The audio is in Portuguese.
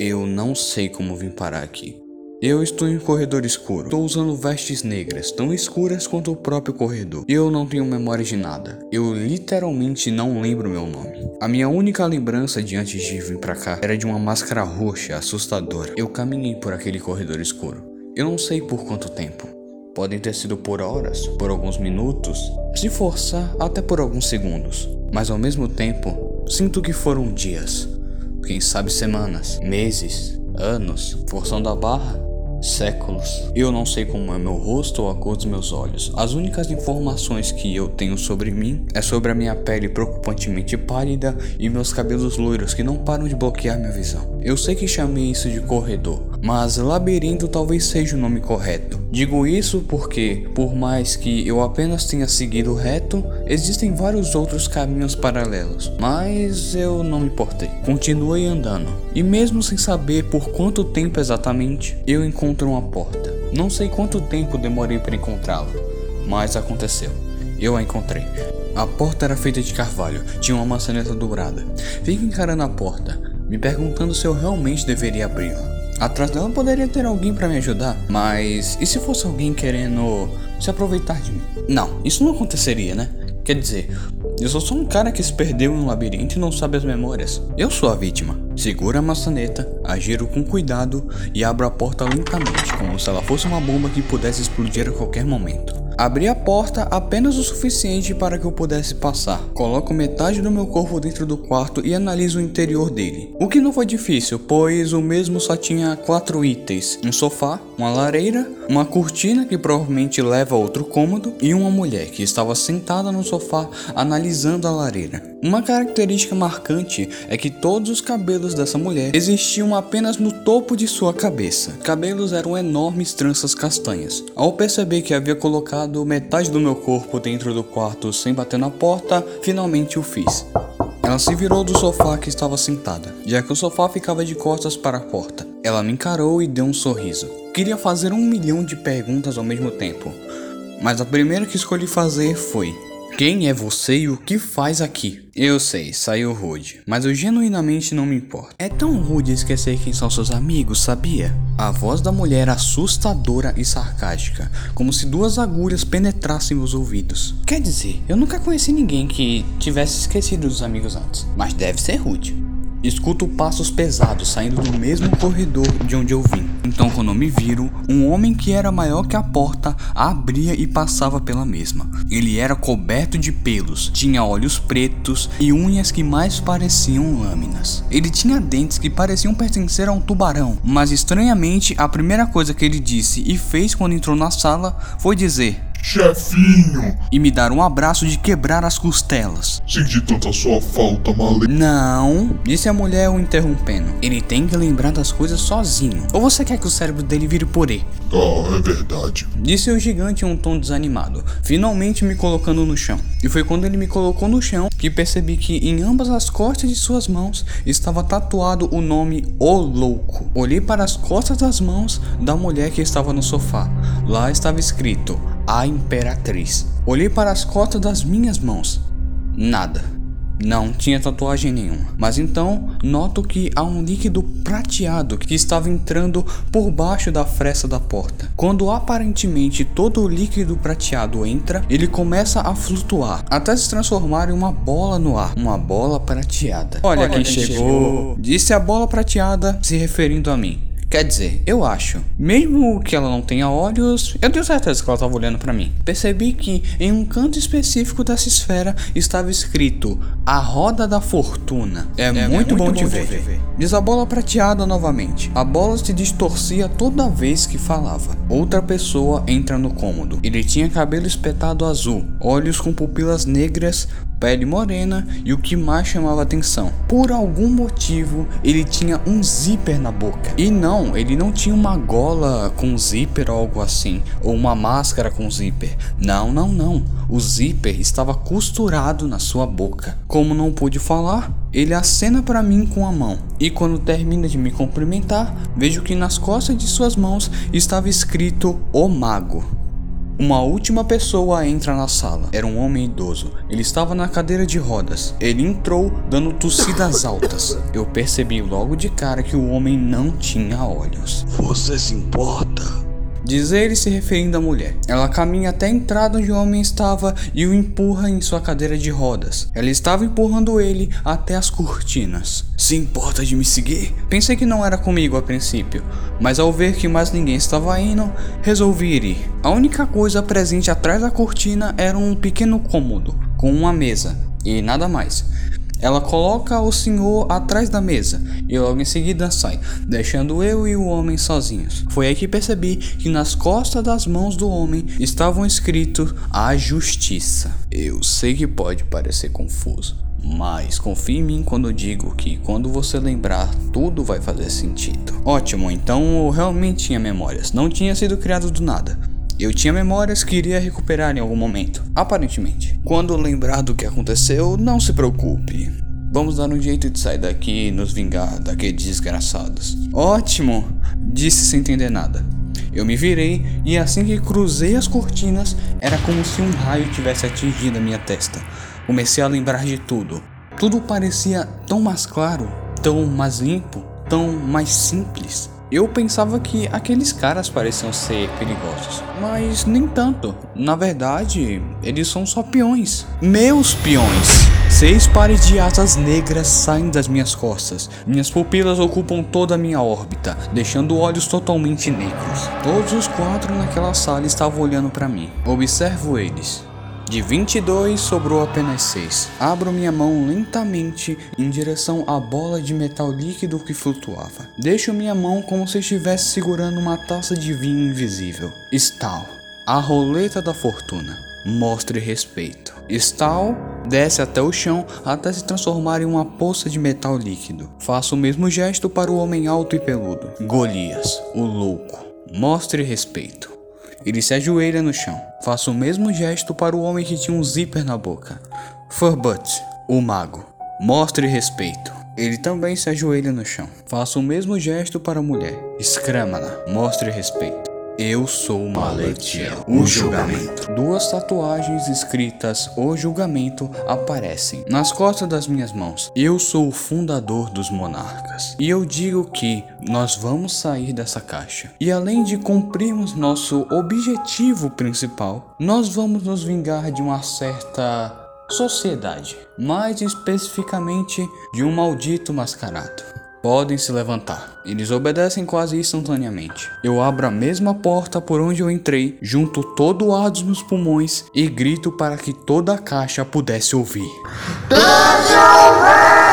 Eu não sei como vim parar aqui. Eu estou em um corredor escuro. Estou usando vestes negras, tão escuras quanto o próprio corredor. Eu não tenho memória de nada. Eu literalmente não lembro meu nome. A minha única lembrança de antes de vir pra cá era de uma máscara roxa assustadora. Eu caminhei por aquele corredor escuro. Eu não sei por quanto tempo. Podem ter sido por horas, por alguns minutos, se forçar, até por alguns segundos. Mas ao mesmo tempo, sinto que foram dias. Quem sabe semanas, meses, anos, forçando a barra, séculos. Eu não sei como é meu rosto ou a cor dos meus olhos. As únicas informações que eu tenho sobre mim é sobre a minha pele preocupantemente pálida e meus cabelos loiros que não param de bloquear minha visão. Eu sei que chamei isso de corredor, mas labirinto talvez seja o nome correto. Digo isso porque, por mais que eu apenas tenha seguido reto, existem vários outros caminhos paralelos, mas eu não me importei. Continuei andando, e mesmo sem saber por quanto tempo exatamente, eu encontro uma porta. Não sei quanto tempo demorei para encontrá-la, mas aconteceu. Eu a encontrei. A porta era feita de carvalho, tinha uma maçaneta dourada. Fico encarando a porta, me perguntando se eu realmente deveria abri-la. Atrás dela poderia ter alguém para me ajudar, mas e se fosse alguém querendo se aproveitar de mim? Não, isso não aconteceria, né? Quer dizer, eu sou só um cara que se perdeu em um labirinto e não sabe as memórias. Eu sou a vítima. Seguro a maçaneta, agiro com cuidado e abro a porta lentamente, como se ela fosse uma bomba que pudesse explodir a qualquer momento. Abri a porta apenas o suficiente para que eu pudesse passar. Coloco metade do meu corpo dentro do quarto e analiso o interior dele. O que não foi difícil, pois o mesmo só tinha quatro itens: um sofá, uma lareira, uma cortina que provavelmente leva a outro cômodo e uma mulher que estava sentada no sofá analisando a lareira. Uma característica marcante é que todos os cabelos dessa mulher existiam apenas no topo de sua cabeça. Cabelos eram enormes tranças castanhas. Ao perceber que havia colocado metade do meu corpo dentro do quarto sem bater na porta, finalmente o fiz. Ela se virou do sofá que estava sentada, já que o sofá ficava de costas para a porta. Ela me encarou e deu um sorriso. Queria fazer um milhão de perguntas ao mesmo tempo, mas a primeira que escolhi fazer foi: quem é você e o que faz aqui? Eu sei, saiu rude, mas eu genuinamente não me importo. É tão rude esquecer quem são seus amigos, sabia? A voz da mulher era assustadora e sarcástica, como se duas agulhas penetrassem os ouvidos. Quer dizer, eu nunca conheci ninguém que tivesse esquecido dos amigos antes, mas deve ser rude. Escuto passos pesados saindo do mesmo corredor de onde eu vim. Então, quando me viro, um homem que era maior que a porta abria e passava pela mesma. Ele era coberto de pelos, tinha olhos pretos e unhas que mais pareciam lâminas. Ele tinha dentes que pareciam pertencer a um tubarão, mas estranhamente a primeira coisa que ele disse e fez quando entrou na sala foi dizer: Chefinho! E me dar um abraço de quebrar as costelas. Senti tanta sua falta, male... Não, disse a mulher o interrompendo. Ele tem que lembrar das coisas sozinho. Ou você quer que o cérebro dele vire purê? Ah, é verdade. Disse o gigante em um tom desanimado, finalmente me colocando no chão. E foi quando ele me colocou no chão que percebi que em ambas as costas de suas mãos estava tatuado o nome O Louco. Olhei para as costas das mãos da mulher que estava no sofá. Lá estava escrito a Imperatriz. Olhei para as costas das minhas mãos. Nada. Não tinha tatuagem nenhuma. Mas então noto que há um líquido prateado que estava entrando por baixo da fresta da porta. Quando aparentemente todo o líquido prateado entra, ele começa a flutuar até se transformar em uma bola no ar. Uma bola prateada. Olha, Olha quem, quem chegou. chegou. Disse a bola prateada, se referindo a mim. Quer dizer, eu acho. Mesmo que ela não tenha olhos, eu tenho certeza que ela estava olhando para mim. Percebi que em um canto específico dessa esfera estava escrito A Roda da Fortuna. É, é muito, muito, bom, bom te ver. ver. Diz a bola prateada novamente. A bola se distorcia toda vez que falava. Outra pessoa entra no cômodo. Ele tinha cabelo espetado azul, olhos com pupilas negras, pele morena e o que mais chamava atenção. Por algum motivo, ele tinha um zíper na boca. E não, ele não tinha uma gola com zíper ou algo assim, ou uma máscara com zíper. Não, não, não. O zíper estava costurado na sua boca. Como não pude falar, ele acena para mim com a mão. E quando termina de me cumprimentar, vejo que nas costas de suas mãos estava escrito O Mago. Uma última pessoa entra na sala. Era um homem idoso. Ele estava na cadeira de rodas. Ele entrou dando tossidas altas. Eu percebi logo de cara que o homem não tinha olhos. Você se importa? Diz ele se referindo à mulher. Ela caminha até a entrada onde o homem estava e o empurra em sua cadeira de rodas. Ela estava empurrando ele até as cortinas. Se importa de me seguir? Pensei que não era comigo a princípio, mas ao ver que mais ninguém estava indo, resolvi ir. A única coisa presente atrás da cortina era um pequeno cômodo com uma mesa e nada mais. Ela coloca o senhor atrás da mesa e logo em seguida sai, deixando eu e o homem sozinhos. Foi aí que percebi que nas costas das mãos do homem estavam escritos a justiça. Eu sei que pode parecer confuso, mas confie em mim quando digo que quando você lembrar, tudo vai fazer sentido. Ótimo, então eu realmente tinha memórias, não tinha sido criado do nada. Eu tinha memórias que iria recuperar em algum momento, aparentemente. Quando lembrar do que aconteceu, não se preocupe. Vamos dar um jeito de sair daqui e nos vingar daqueles desgraçados. Ótimo! Disse sem entender nada. Eu me virei e assim que cruzei as cortinas, era como se um raio tivesse atingido a minha testa. Comecei a lembrar de tudo. Tudo parecia tão mais claro, tão mais limpo, tão mais simples. Eu pensava que aqueles caras pareciam ser perigosos, mas nem tanto. Na verdade, eles são só peões. Meus peões! Seis pares de asas negras saem das minhas costas. Minhas pupilas ocupam toda a minha órbita, deixando olhos totalmente negros. Todos os quatro naquela sala estavam olhando para mim. Observo eles. De 22 sobrou apenas 6. Abro minha mão lentamente em direção à bola de metal líquido que flutuava. Deixo minha mão como se estivesse segurando uma taça de vinho invisível. Stal, a roleta da fortuna. Mostre respeito. Stal desce até o chão até se transformar em uma poça de metal líquido. Faço o mesmo gesto para o homem alto e peludo. Golias, o louco. Mostre respeito. Ele se ajoelha no chão. Faço o mesmo gesto para o homem que tinha um zíper na boca. Furbut, o mago. Mostre respeito. Ele também se ajoelha no chão. Faço o mesmo gesto para a mulher. Escrama-la. Mostre respeito. Eu sou Maletiel, o julgamento. Duas tatuagens escritas O julgamento aparecem nas costas das minhas mãos. Eu sou o fundador dos monarcas. E eu digo que nós vamos sair dessa caixa. E além de cumprirmos nosso objetivo principal, nós vamos nos vingar de uma certa sociedade, mais especificamente de um maldito mascarado. Podem se levantar. Eles obedecem quase instantaneamente. Eu abro a mesma porta por onde eu entrei, junto todo o ar dos meus pulmões e grito para que toda a caixa pudesse ouvir. Deixa eu ver!